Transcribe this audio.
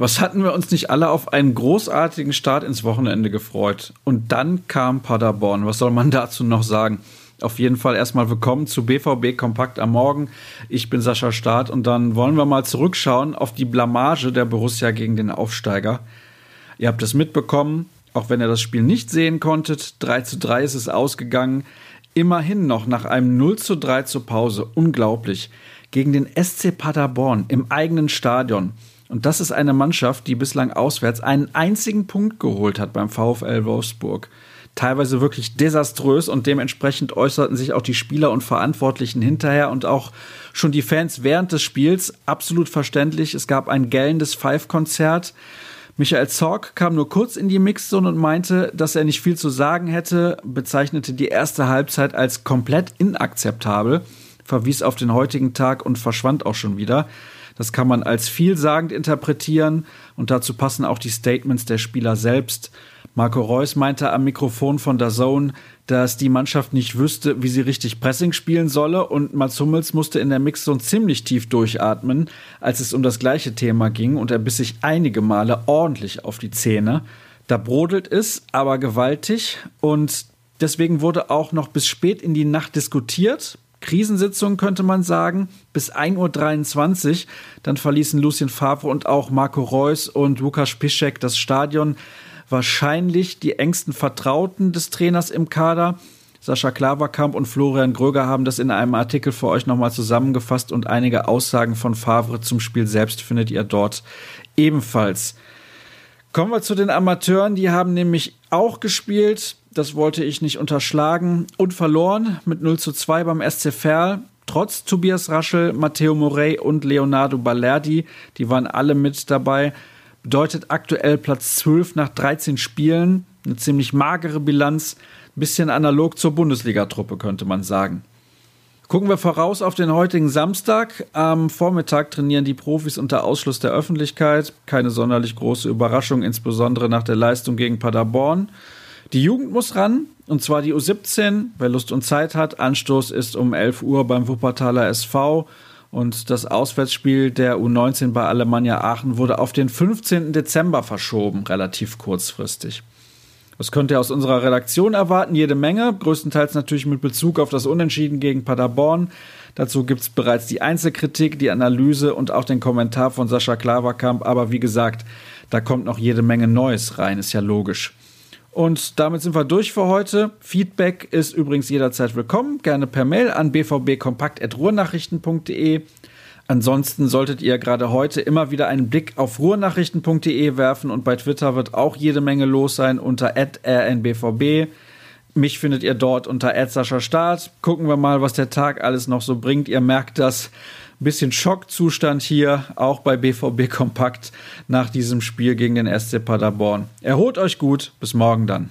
Was hatten wir uns nicht alle auf einen großartigen Start ins Wochenende gefreut? Und dann kam Paderborn. Was soll man dazu noch sagen? Auf jeden Fall erstmal willkommen zu BVB Kompakt am Morgen. Ich bin Sascha Staat und dann wollen wir mal zurückschauen auf die Blamage der Borussia gegen den Aufsteiger. Ihr habt es mitbekommen, auch wenn ihr das Spiel nicht sehen konntet. 3 zu 3 ist es ausgegangen. Immerhin noch nach einem 0 zu 3 zur Pause. Unglaublich. Gegen den SC Paderborn im eigenen Stadion. Und das ist eine Mannschaft, die bislang auswärts einen einzigen Punkt geholt hat beim VfL Wolfsburg teilweise wirklich desaströs und dementsprechend äußerten sich auch die Spieler und Verantwortlichen hinterher und auch schon die Fans während des Spiels. Absolut verständlich. Es gab ein gellendes Five-Konzert. Michael Zorg kam nur kurz in die Mixzone und meinte, dass er nicht viel zu sagen hätte, bezeichnete die erste Halbzeit als komplett inakzeptabel, verwies auf den heutigen Tag und verschwand auch schon wieder. Das kann man als vielsagend interpretieren und dazu passen auch die Statements der Spieler selbst. Marco Reus meinte am Mikrofon von der Zone, dass die Mannschaft nicht wüsste, wie sie richtig Pressing spielen solle und Mats Hummels musste in der Mixzone ziemlich tief durchatmen, als es um das gleiche Thema ging und er biss sich einige Male ordentlich auf die Zähne. Da brodelt es, aber gewaltig und deswegen wurde auch noch bis spät in die Nacht diskutiert. Krisensitzung könnte man sagen, bis 1.23 Uhr. Dann verließen Lucien Favre und auch Marco Reus und Lukas Piszek das Stadion wahrscheinlich die engsten Vertrauten des Trainers im Kader. Sascha Klaverkamp und Florian Gröger haben das in einem Artikel für euch nochmal zusammengefasst und einige Aussagen von Favre zum Spiel selbst findet ihr dort ebenfalls. Kommen wir zu den Amateuren, die haben nämlich auch gespielt, das wollte ich nicht unterschlagen, und verloren mit 0 zu 2 beim SC Verl. Trotz Tobias Raschel, Matteo Morey und Leonardo Balerdi, die waren alle mit dabei bedeutet aktuell Platz 12 nach 13 Spielen. Eine ziemlich magere Bilanz, bisschen analog zur Bundesliga-Truppe, könnte man sagen. Gucken wir voraus auf den heutigen Samstag. Am Vormittag trainieren die Profis unter Ausschluss der Öffentlichkeit. Keine sonderlich große Überraschung, insbesondere nach der Leistung gegen Paderborn. Die Jugend muss ran, und zwar die U17. Wer Lust und Zeit hat, Anstoß ist um 11 Uhr beim Wuppertaler SV. Und das Auswärtsspiel der U19 bei Alemannia Aachen wurde auf den 15. Dezember verschoben, relativ kurzfristig. Das könnt ihr aus unserer Redaktion erwarten, jede Menge, größtenteils natürlich mit Bezug auf das Unentschieden gegen Paderborn. Dazu gibt es bereits die Einzelkritik, die Analyse und auch den Kommentar von Sascha Klaverkamp. Aber wie gesagt, da kommt noch jede Menge Neues rein, ist ja logisch. Und damit sind wir durch für heute. Feedback ist übrigens jederzeit willkommen. Gerne per Mail an bvbkompakt.ruhrnachrichten.de. Ansonsten solltet ihr gerade heute immer wieder einen Blick auf ruhrnachrichten.de werfen und bei Twitter wird auch jede Menge los sein unter rnbvb. Mich findet ihr dort unter Start. Gucken wir mal, was der Tag alles noch so bringt. Ihr merkt das bisschen Schockzustand hier, auch bei BVB Kompakt nach diesem Spiel gegen den SC Paderborn. Erholt euch gut, bis morgen dann.